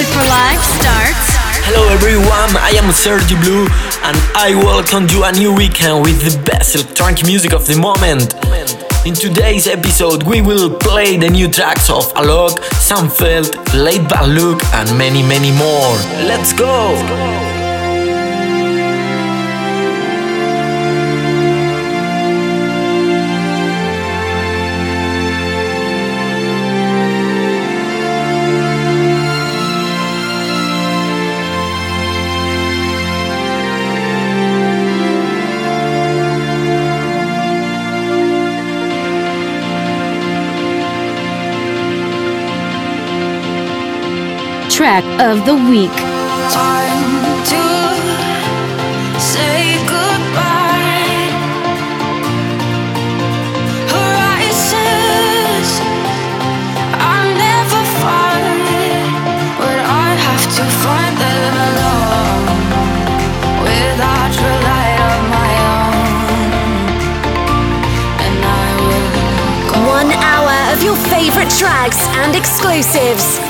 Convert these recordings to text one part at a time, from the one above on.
Live starts. Hello everyone, I am Sergi Blue and I welcome you a new weekend with the best electronic music of the moment. In today's episode, we will play the new tracks of Alok, Sam Feldt, Late Bad Look, and many, many more. Let's go! One hour of your favorite tracks and exclusives.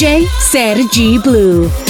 DJ Sergi Blue.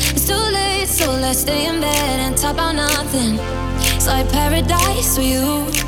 It's too late, so let's stay in bed and talk about nothing. It's like paradise with you.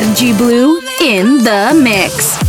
Energy Blue in the mix.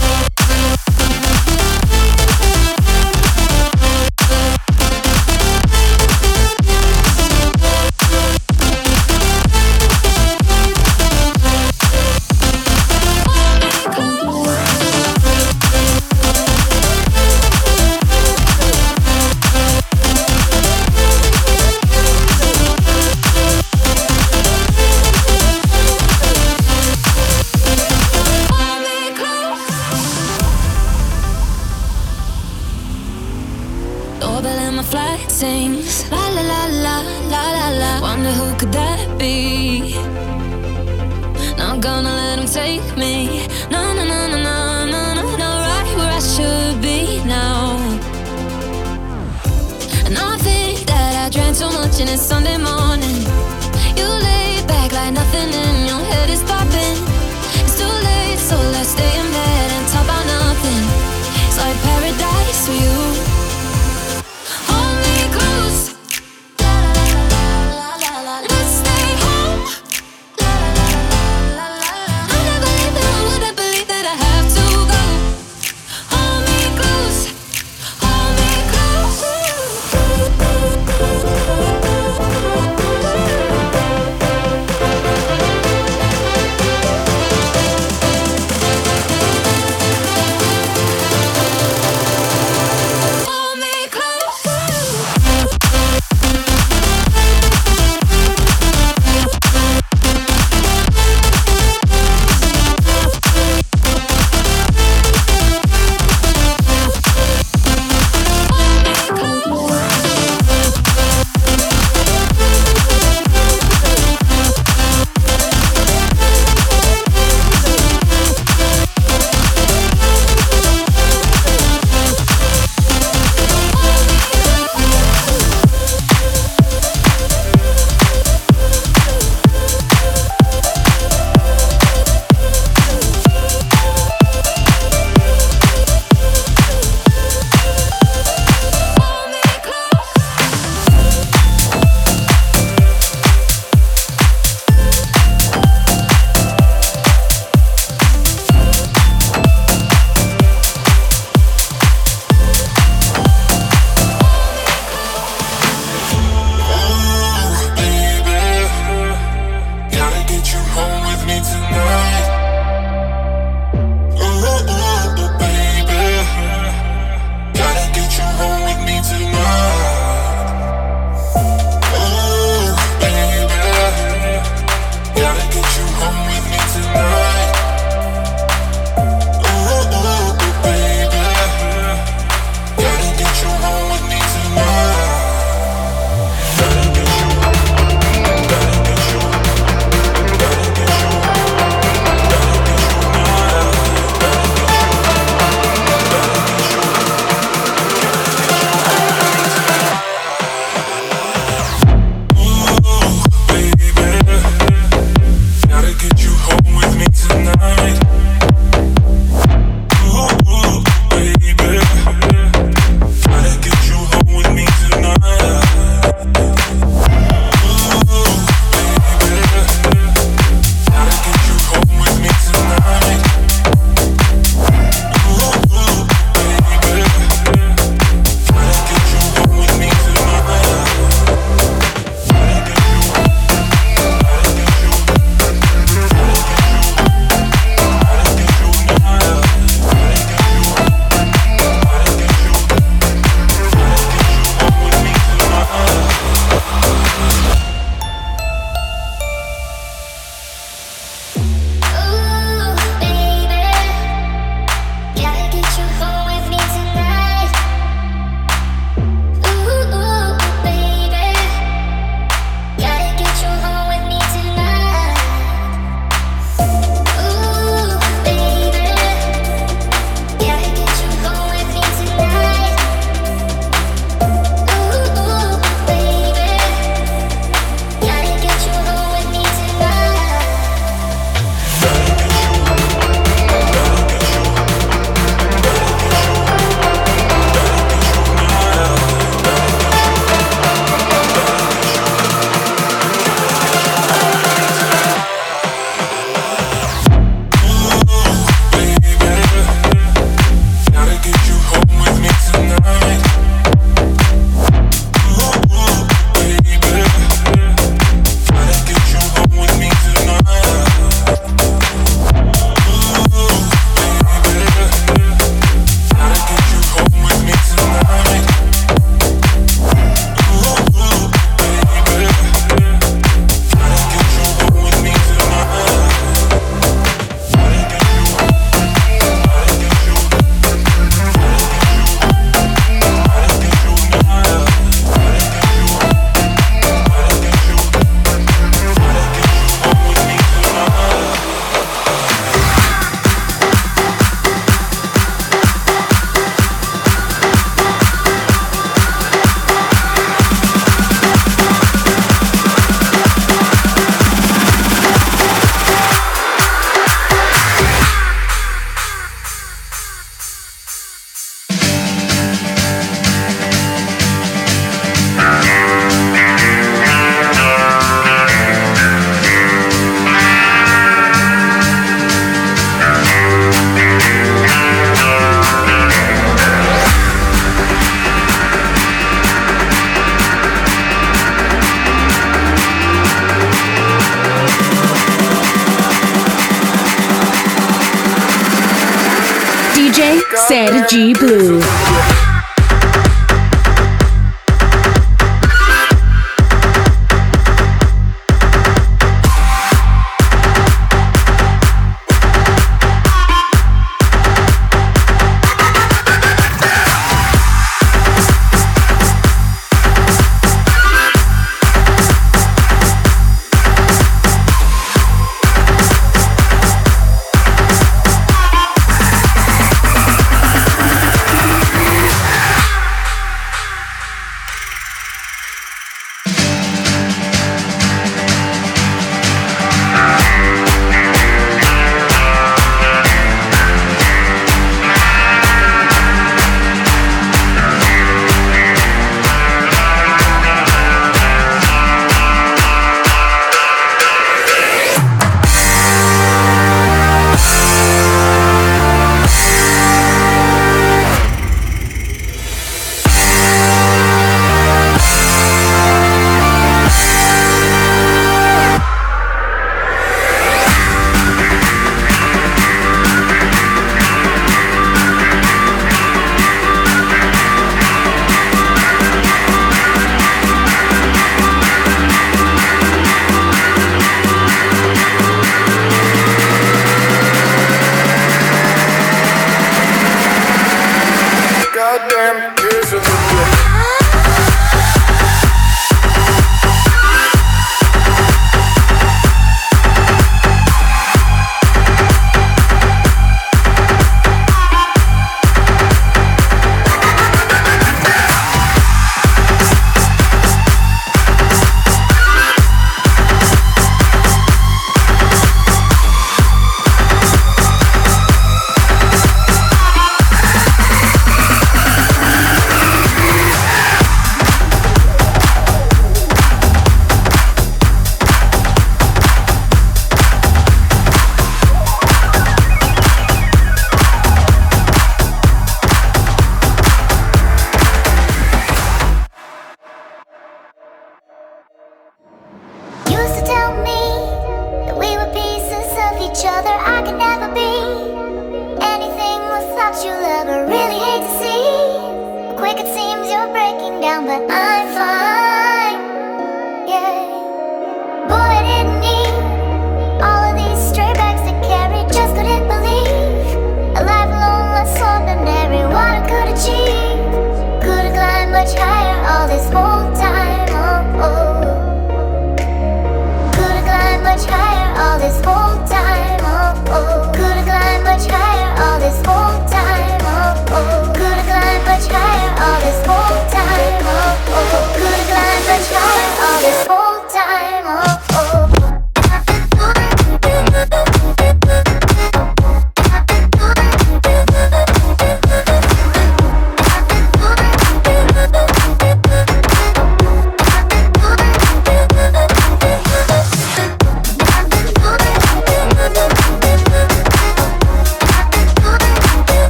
DJ Sergi Blue.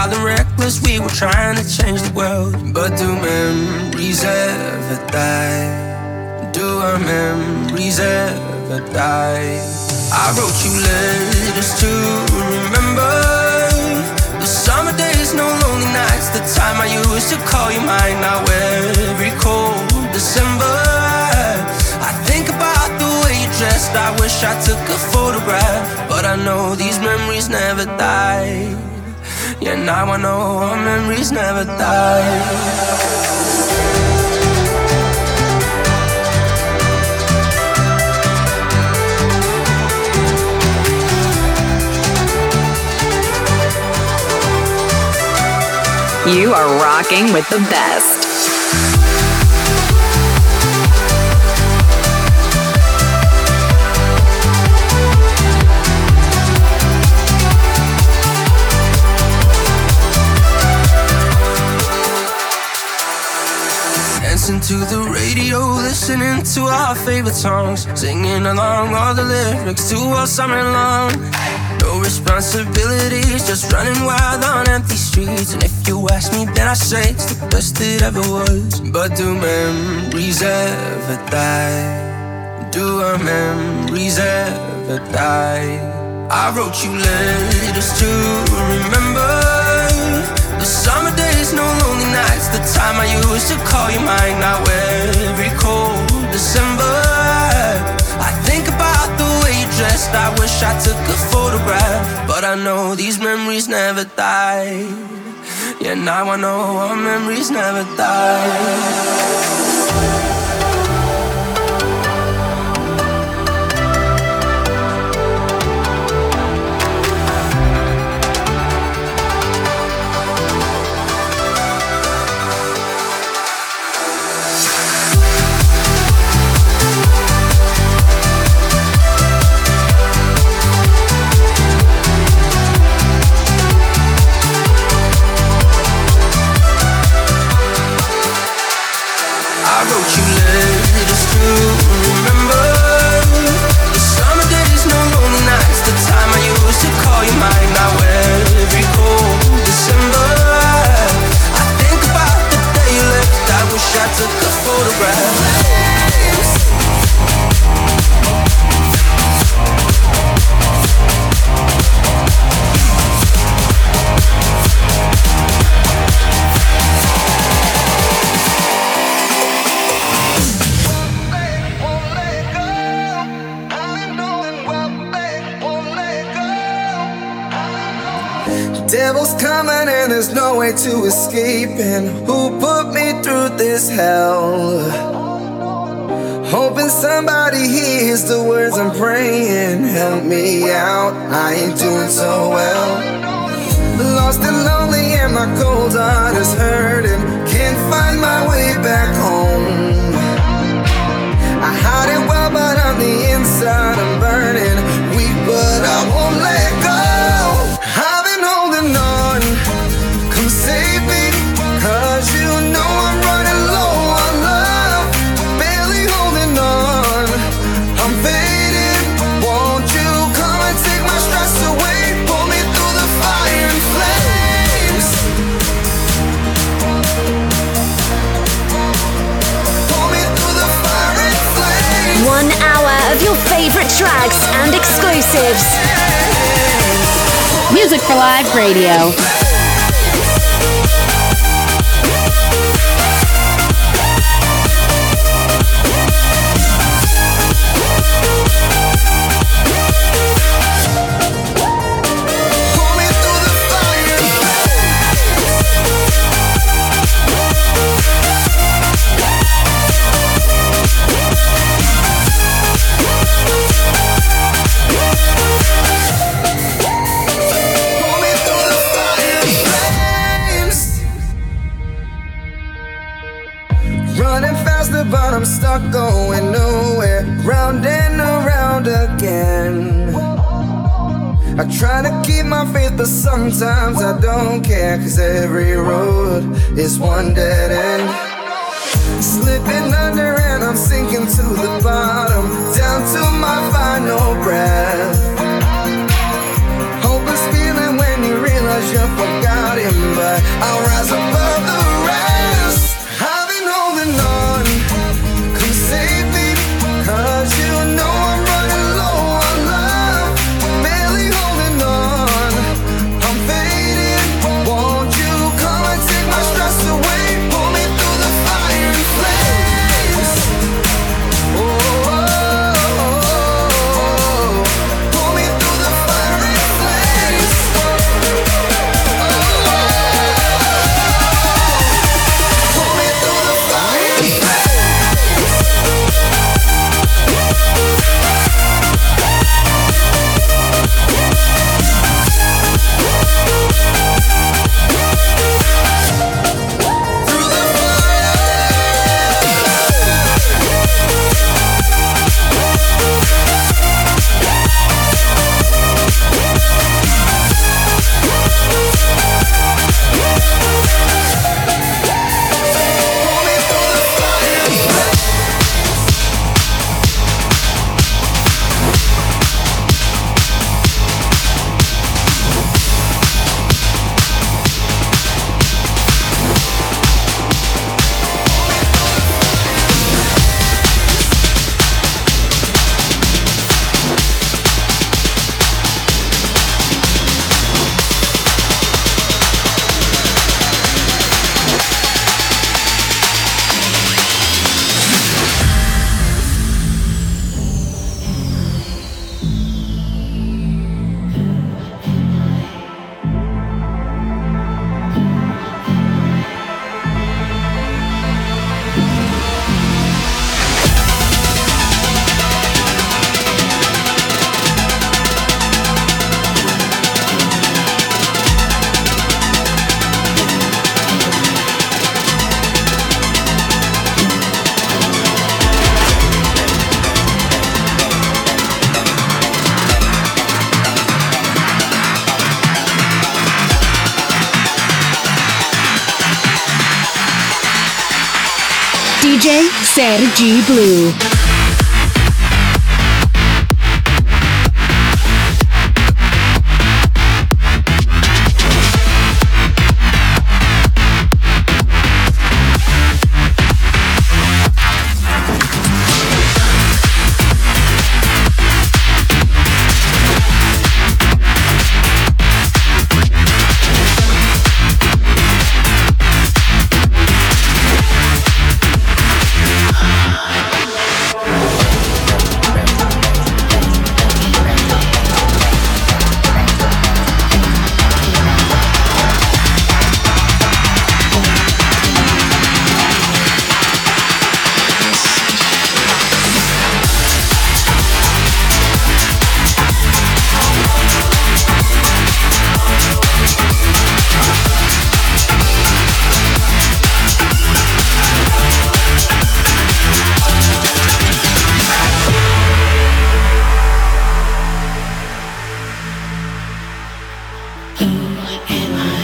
Wild and reckless, we were trying to change the world. But do memories ever die? Do our memories ever die? I wrote you letters to remember the summer days, no lonely nights. The time I used to call you mine. Now every cold December, I think about the way you dressed. I wish I took a photograph, but I know these memories never die. Yeah, now I know our memories never die. You are rocking with the best. Dancing to the radio, listening to our favorite songs, singing along all the lyrics to all summer long. No responsibilities, just running wild on empty streets. And if you ask me, then I say it's the best it ever was. But do memories ever die? Do our memories ever die? I wrote you letters to remember the summer days, no lonely nights. The time I used to call you mine. Now every cold December, I think about the way you dressed. I wish I took a photograph, but I know these memories never die. Yeah, now I know our memories never die. To escaping. Who put me through this hell? Hoping somebody hears the words I'm praying. Help me out, I ain't doing so well. Lost and lonely, and my cold heart is hurting. Can't find my way back home. I hide it well, but on the inside I'm burning. Weak, but I won't let favorite tracks and exclusives. Music for Live Radio. Every road is one dead end. slipping under and I'm sinking to the bottom, down to my final breath. Hopeless feeling when you realize you forgot him, but I'll rise above Sergi Blue. am I?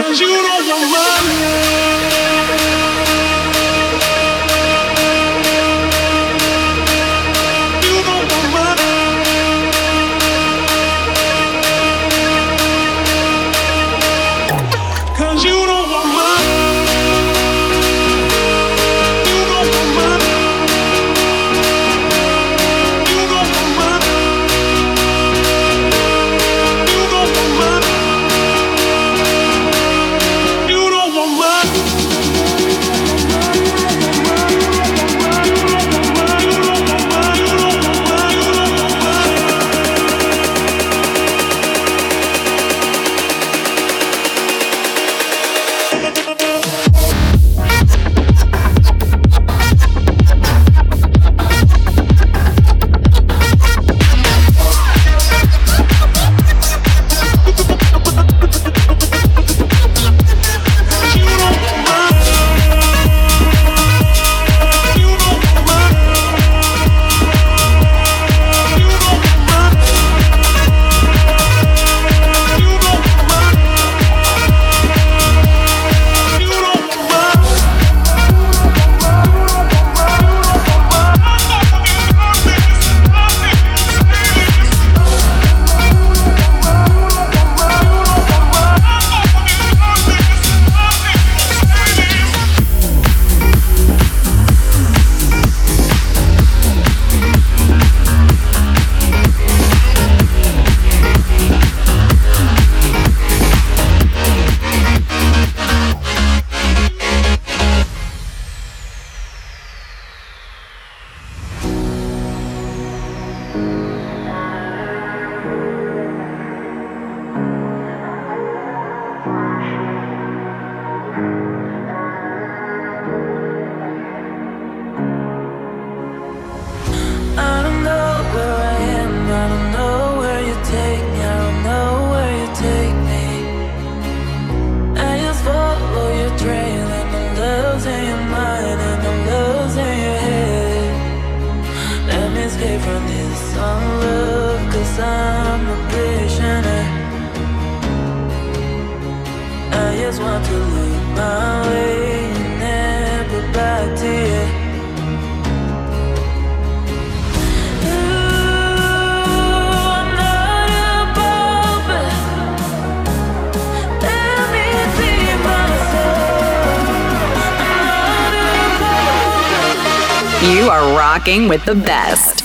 Cause you don't want money. With the best.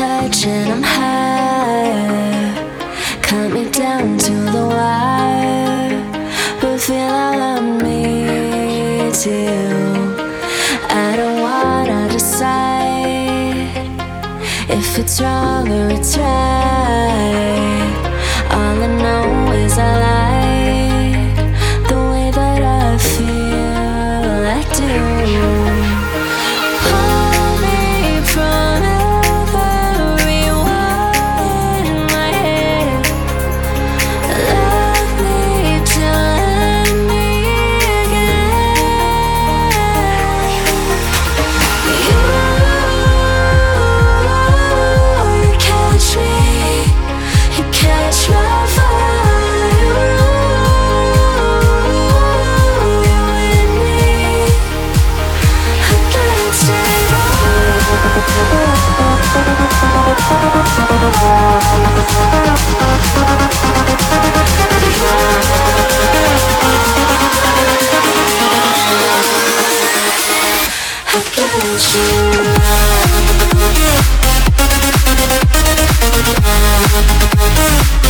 Touch and I'm higher. Cut me down to the wire, but feel all of me too. I don't wanna decide if it's wrong or it's right. I got you.